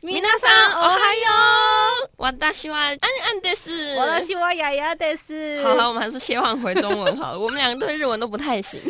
米娜桑，哦嗨哟！我大西瓜安安的是，我大西瓜雅雅的是。好了，我们还是切换回中文好了。我们两个对日文都不太行。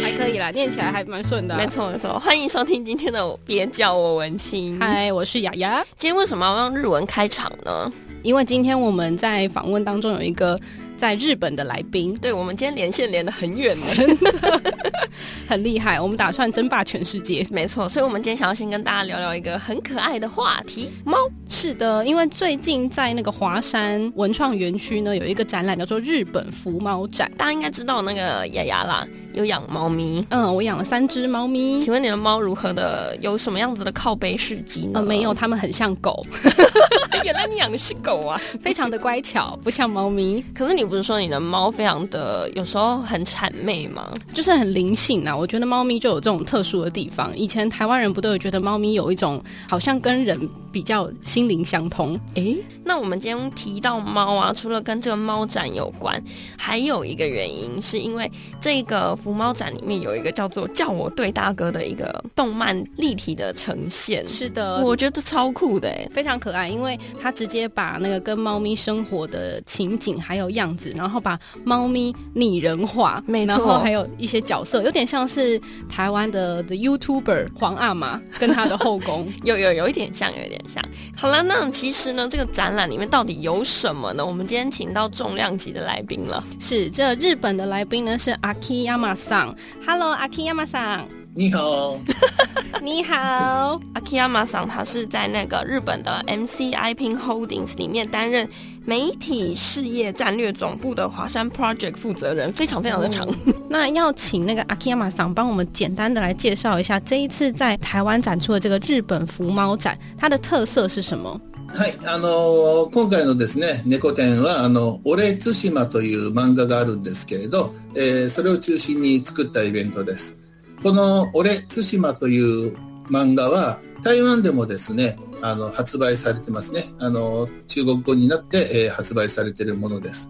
还可以啦，念起来还蛮顺的、啊。没错没错，欢迎收听今天的别叫我文青。嗨，我是雅雅。今天为什么要用日文开场呢？因为今天我们在访问当中有一个。在日本的来宾，对，我们今天连线连得很远，真的 很厉害。我们打算争霸全世界，没错。所以，我们今天想要先跟大家聊聊一个很可爱的话题——猫。是的，因为最近在那个华山文创园区呢，有一个展览叫做“日本福猫展”，大家应该知道那个雅雅啦。有养猫咪，嗯，我养了三只猫咪。请问你的猫如何的？有什么样子的靠背事迹呢？呃，没有，它们很像狗。原来你养的是狗啊，非常的乖巧，不像猫咪。可是你不是说你的猫非常的有时候很谄媚吗？就是很灵性啊。我觉得猫咪就有这种特殊的地方。以前台湾人不都有觉得猫咪有一种好像跟人比较心灵相通？诶，那我们今天提到猫啊，除了跟这个猫展有关，还有一个原因是因为这个。福猫展里面有一个叫做“叫我对大哥”的一个动漫立体的呈现，是的，我觉得超酷的，非常可爱，因为他直接把那个跟猫咪生活的情景还有样子，然后把猫咪拟人化，没错，然后还有一些角色，有点像是台湾的的 YouTuber 黄阿玛跟他的后宫，有有有一点像，有一点像。好了，那其实呢，这个展览里面到底有什么呢？我们今天请到重量级的来宾了，是这日本的来宾呢，是阿基亚马。桑，Hello，阿基亚马桑，你好，你好，阿基亚马桑，他是在那个日本的 MCI Pin Holdings 里面担任媒体事业战略总部的华山 Project 负责人，非常非常的长。嗯、那要请那个阿基亚马桑帮我们简单的来介绍一下这一次在台湾展出的这个日本福猫展，它的特色是什么？はい、あの今回のですね、猫展はあの俺対马という漫画があるんですけれど、えー、それを中心に作ったイベントです。この俺対马という漫画は台湾でもですね、あの発売されてますね。あの中国语になって、えー、発売されているものです。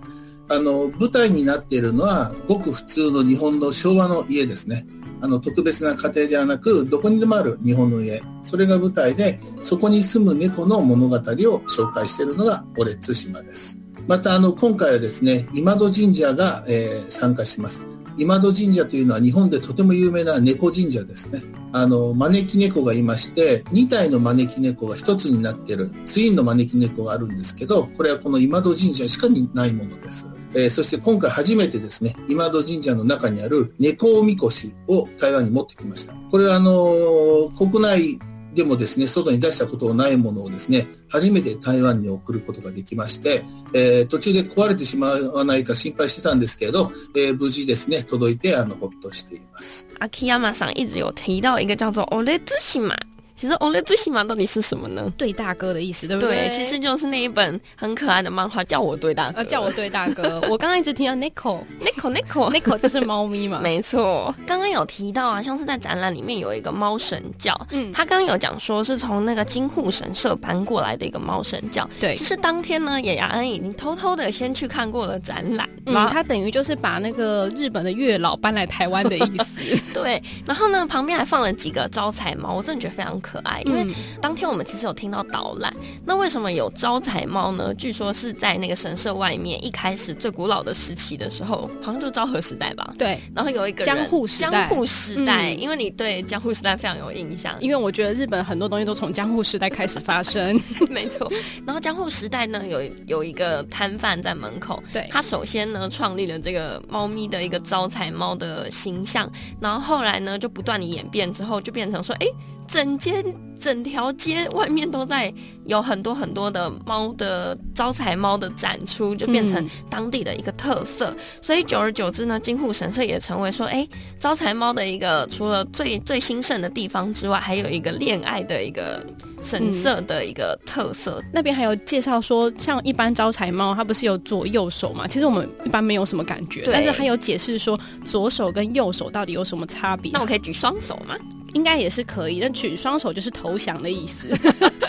あの舞台になっているのはごく普通の日本の昭和の家ですね。あの特别な家庭ではなくどこにでもある日本の家。それが舞台でそこに住む猫の物语を绍介しているのが俺対马です。またあの今回はですね今戸神社が、えー、参加します。今戸神社というのは日本でとても有名な猫神社ですね。あの招き猫がいまして2体の招き猫が1つになっているツインの招き猫があるんですけどこれはこの今戸神社しかないものです。えー、そして今回初めてですね、今戸神社の中にある猫おみこしを台湾に持ってきました。これはあのー、国内でもですね、外に出したことのないものをですね、初めて台湾に送ることができまして、えー、途中で壊れてしまわないか心配してたんですけれど、えー、无事ですね、届いて、あの、ほっとしています。秋山さん一直有提到一个叫做オレトシマ。其实 Only 最喜欢到底是什么呢？对大哥的意思，对不对？对，其实就是那一本很可爱的漫画，叫我对大哥，叫我对大哥。我刚刚一直听到 Nico，Nico，Nico，Nico 就是猫咪嘛。没错，刚刚有提到啊，像是在展览里面有一个猫神教，嗯，他刚刚有讲说是从那个金户神社搬过来的一个猫神教。对，其实当天呢，野雅恩已经偷偷的先去看过了展览，嗯，他等于就是把那个日本的月老搬来台湾的意思。对，然后呢，旁边还放了几个招财猫，我真的觉得非常可。可爱，因为当天我们其实有听到导览。那为什么有招财猫呢？据说是在那个神社外面，一开始最古老的时期的时候，好像就昭和时代吧。对，然后有一个江户时代，江户时代，因为你对江户时代非常有印象，因为我觉得日本很多东西都从江户时代开始发生。没错。然后江户时代呢，有有一个摊贩在门口，对，他首先呢创立了这个猫咪的一个招财猫的形象，然后后来呢就不断的演变之后，就变成说，哎。整间整条街外面都在有很多很多的猫的招财猫的展出，就变成当地的一个特色。嗯、所以久而久之呢，金户神社也成为说，哎，招财猫的一个除了最最兴盛的地方之外，还有一个恋爱的一个神社的一个特色。嗯、那边还有介绍说，像一般招财猫，它不是有左右手嘛？其实我们一般没有什么感觉，但是还有解释说左手跟右手到底有什么差别。那我可以举双手吗？应该也是可以，但举双手就是投降的意思。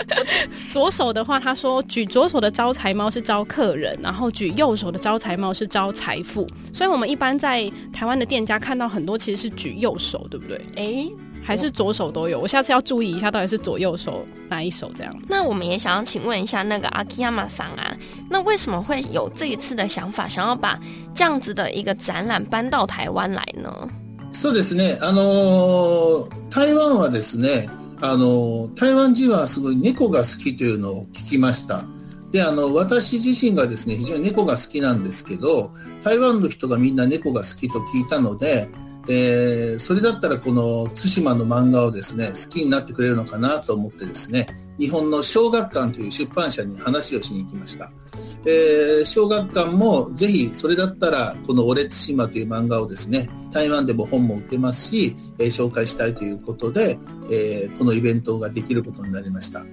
左手的话，他说举左手的招财猫是招客人，然后举右手的招财猫是招财富。所以我们一般在台湾的店家看到很多其实是举右手，对不对？哎。还是左手都有，我下次要注意一下，到底是左右手哪一手这样。那我们也想要请问一下那个阿基亚马桑啊，那为什么会有这一次的想法，想要把这样子的一个展览搬到台湾来呢？そうですね。あの台湾はですね、あの台湾人はすごい猫が好きというのを闻きました。で、あの私自身がですね、非常に猫が好きなんですけど、台湾の人がみんな猫が好きと闻いたので。えー、それだったらこの対马の漫画をですね好きになってくれるのかなと思ってですね日本の小学馆という出版社に话をしに行きました、えー、小学馆もぜひそれだったらこの「俺対马」という漫画をですね台湾でも本も売ってますし、えー、绍介したいということで、えー、このイベントができることになりました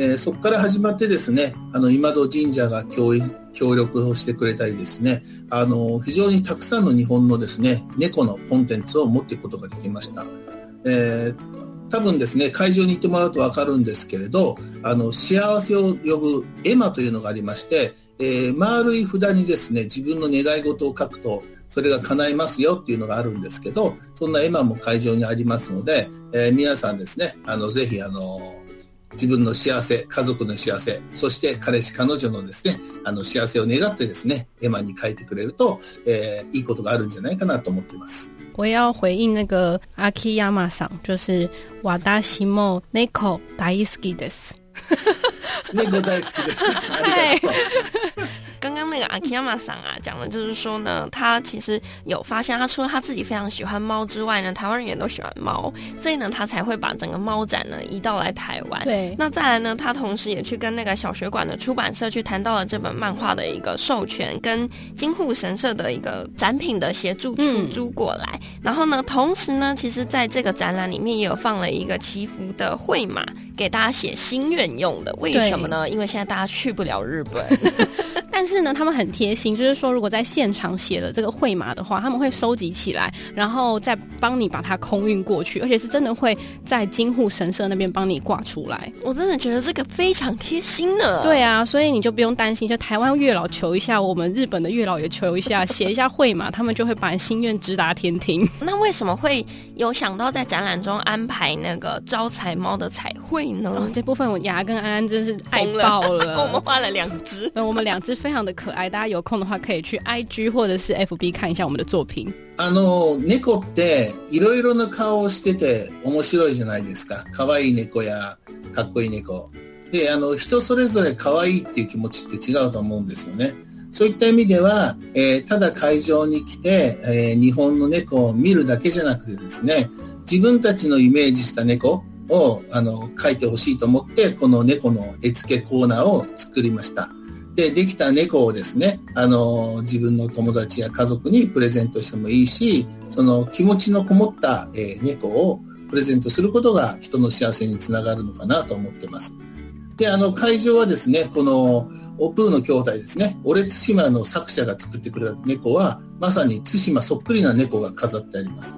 えー、そこから始まってですね、あの今戸神社が协协力をしてくれたりですね、あの非常にたくさんの日本のですね猫のコンテンツを持っていくことができました。えー、多分ですね会场に行ってもらうと分かるんですけれどあの幸せを呼ぶ絵马というのがありまして、えー、丸い札にですね自分の愿い事を书くとそれが叶いますよっていうのがあるんですけどそんな絵马も会场にありますので、えー、皆さんですねあのぜひあの自分の幸せ、家族の幸せ、そして彼氏、彼女のですね、あの幸せを愿ってですね、絵马に书いてくれると、えー、いいことがあるんじゃないかなと思っています。我要回应那个阿基亚马さん，就是私も猫大好きです。猫大好きです。刚刚 那个阿基亚马桑啊，讲的就是说呢，他其实有发现，他除了他自己非常喜欢猫之外呢，台湾人也都喜欢猫，所以呢，他才会把整个猫展呢移到来台湾。对，那再来呢，他同时也去跟那个小学馆的出版社去谈到了这本漫画的一个授权，跟金户神社的一个展品的协助出租过来。嗯、然后呢，同时呢，其实在这个展览里面也有放了一个祈福的绘马，给大家写心愿用的。为什么呢？因为现在大家去不了日本。但是呢，他们很贴心，就是说，如果在现场写了这个会马的话，他们会收集起来，然后再帮你把它空运过去，而且是真的会在金户神社那边帮你挂出来。我真的觉得这个非常贴心呢。对啊，所以你就不用担心，就台湾月老求一下，我们日本的月老也求一下，写一下会马，他们就会把你心愿直达天庭。那为什么会有想到在展览中安排那个招财猫的彩绘呢？哦，这部分我牙跟安安真是爱爆了，了 我们画了两只，我们两只非常的可爱，大家有空的话可以去 IG 或者是 FB 看一下我们的作品。あの猫っていろいろな颜をしてて面白いじゃないですか。可爱い猫やかっこいい猫。で、あの人それぞれ可爱いっていう気持ちって违うと思うんですよね。そういった意味では、えー、ただ会场に来て、えー、日本の猫を见るだけじゃなくてですね、自分たちのイメージした猫をあの描いてほしいと思ってこの猫の絵付けコーナーを作りました。で、できた猫をですね、あの、自分の友达や家族にプレゼントしてもいいし、その気持ちのこもった、えー、猫をプレゼントすることが人の幸せにつながるのかなと思ってます。で、あの、会场はですね、この、オプーの兄弟ですね、オレツシマの作者が作ってくれた猫は、まさに対马そっくりな猫が饰ってあります。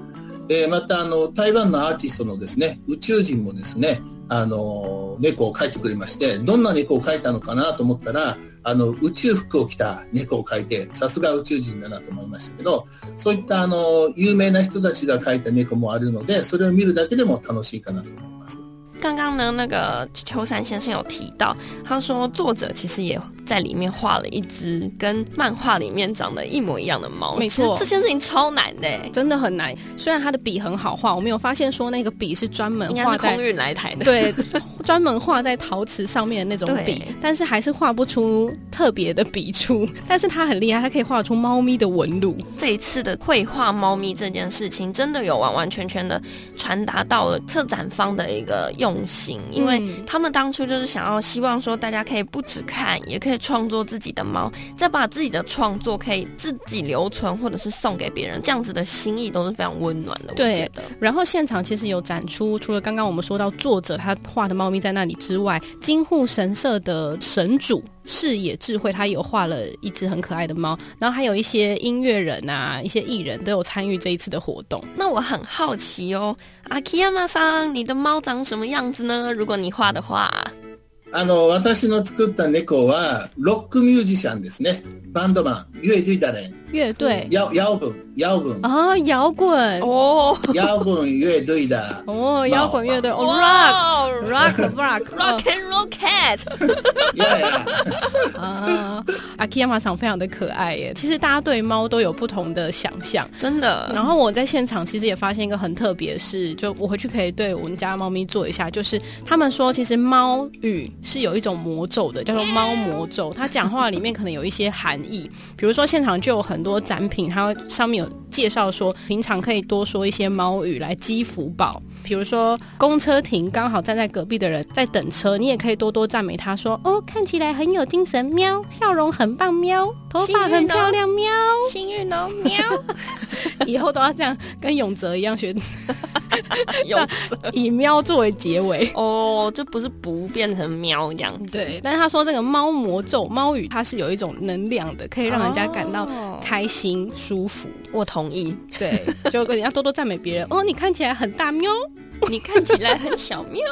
え、また、あの、台湾のアーティストのですね、宇宙人もですね、あの、猫を描いてくれまして、どんな猫を描いたのかなと思ったら、あの、宇宙服を着た猫を描いて、さすが宇宙人だなと思いましたけど、そういったあの、有名な人たちが描いた猫もあるので、それを见るだけでも楽しいかなと思います。刚刚呢，那个秋山先生有提到，他说作者其实也在里面画了一只跟漫画里面长得一模一样的猫。没错，这件事情超难的，真的很难。虽然他的笔很好画，我没有发现说那个笔是专门画在应该是空运来台的，对，专门画在陶瓷上面的那种笔，但是还是画不出特别的笔触。但是他很厉害，他可以画出猫咪的纹路。这一次的绘画猫咪这件事情，真的有完完全全的传达到了策展方的一个用。心，因为他们当初就是想要希望说，大家可以不只看，也可以创作自己的猫，再把自己的创作可以自己留存，或者是送给别人，这样子的心意都是非常温暖的。对，我觉得。然后现场其实有展出，除了刚刚我们说到作者他画的猫咪在那里之外，金户神社的神主。视野智慧，他有画了一只很可爱的猫，然后还有一些音乐人啊，一些艺人都有参与这一次的活动。那我很好奇哦，阿基亚马桑，你的猫长什么样子呢？如果你画的话，あの私の作った猫はロックミュージシャンですね。バンドマン、乐队的人。乐队。摇摇滚，摇滚。啊，摇滚哦，摇滚乐队的。哦，摇滚乐队。Rock，rock，rock，rock and cat。啊，阿基亚马桑非常的可爱耶。其实大家对猫都有不同的想象，真的。然后我在现场其实也发现一个很特别的事，就我回去可以对我们家猫咪做一下，就是他们说其实猫语。是有一种魔咒的，叫做猫魔咒。它讲话里面可能有一些含义，比如说现场就有很多展品，它上面有介绍说，平常可以多说一些猫语来积福报。比如说公车停，刚好站在隔壁的人在等车，你也可以多多赞美他说，哦，看起来很有精神，喵，笑容很棒，喵，头发很漂亮，喵，幸运哦，喵。以后都要这样跟永泽一样学，以喵作为结尾哦，就不是不变成喵这样子。对，但是他说这个猫魔咒猫语，它是有一种能量的，可以让人家感到开心、哦、舒服。我同意。对，就跟人家多多赞美别人。哦，你看起来很大喵，你看起来很小喵。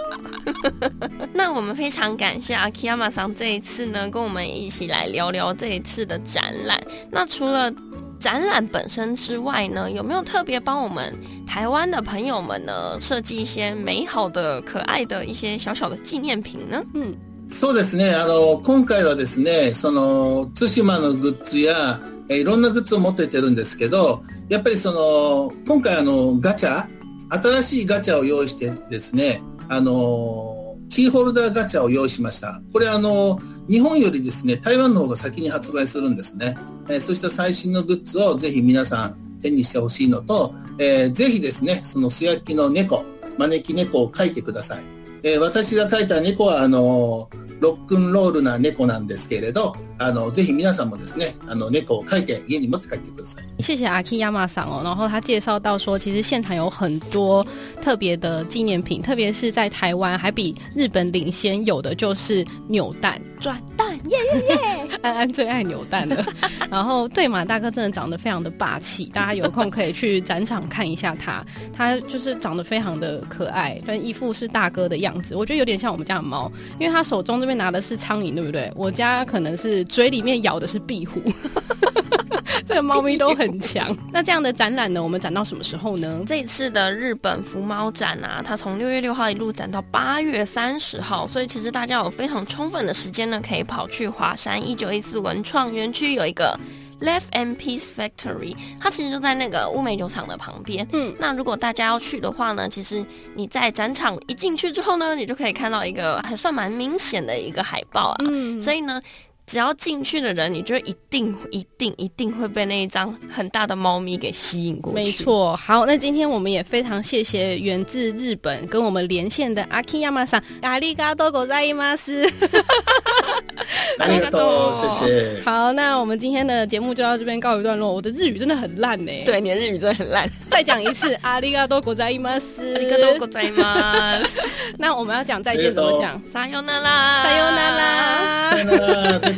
那我们非常感谢阿基亚马桑这一次呢，跟我们一起来聊聊这一次的展览。那除了展览本身之外呢，有没有特别帮我们台湾的朋友们呢设计一些美好的、可爱的一些小小的纪念品呢？嗯，そうですね。あの今回はですね、その対马のグッズやいろんなグッズを持っていってるんですけど、やっぱりその今回あのガチャ新しいガチャを用意してですね、あのキーホルダーガチャを用意しました。これあの日本よりですね、台湾の方が先に発売するんですね。えー、そうした最新のグッズをぜひ皆さん手にしてほしいのと、えー、ぜひですね、その素焼きの猫、招き猫を描いてください。えー、私が描いた猫は、あのーロックンロールな猫なんですけれど，あのぜひ皆さんもですね，あの猫を描いて家に持って帰ってください。谢谢阿基亚马桑哦，然后他介绍到说，其实现场有很多特别的纪念品，特别是在台湾还比日本领先，有的就是扭蛋转蛋，耶耶耶！安安最爱扭蛋了。然后对马大哥真的长得非常的霸气，大家有空可以去展场看一下他，他就是长得非常的可爱，跟一副是大哥的样子，我觉得有点像我们家的猫，因为他手中这边拿的是苍蝇，对不对？我家可能是嘴里面咬的是壁虎。这个猫咪都很强。那这样的展览呢？我们展到什么时候呢？这一次的日本福猫展啊，它从六月六号一路展到八月三十号，所以其实大家有非常充分的时间呢，可以跑去华山一九一四文创园区有一个 Left and Peace Factory，它其实就在那个乌梅酒厂的旁边。嗯，那如果大家要去的话呢，其实你在展场一进去之后呢，你就可以看到一个还算蛮明显的一个海报啊。嗯，所以呢。只要进去的人，你就一定、一定、一定会被那一张很大的猫咪给吸引过去。没错，好，那今天我们也非常谢谢源自日本跟我们连线的阿基亚马桑，阿里嘎多ございます。阿里嘎多，谢谢。好，那我们今天的节目就到这边告一段落。我的日语真的很烂呢，对，你的日语真的很烂。再讲一次，阿里嘎多ございます，阿里嘎多ございます。那我们要讲再见怎么讲？さよなら，さよな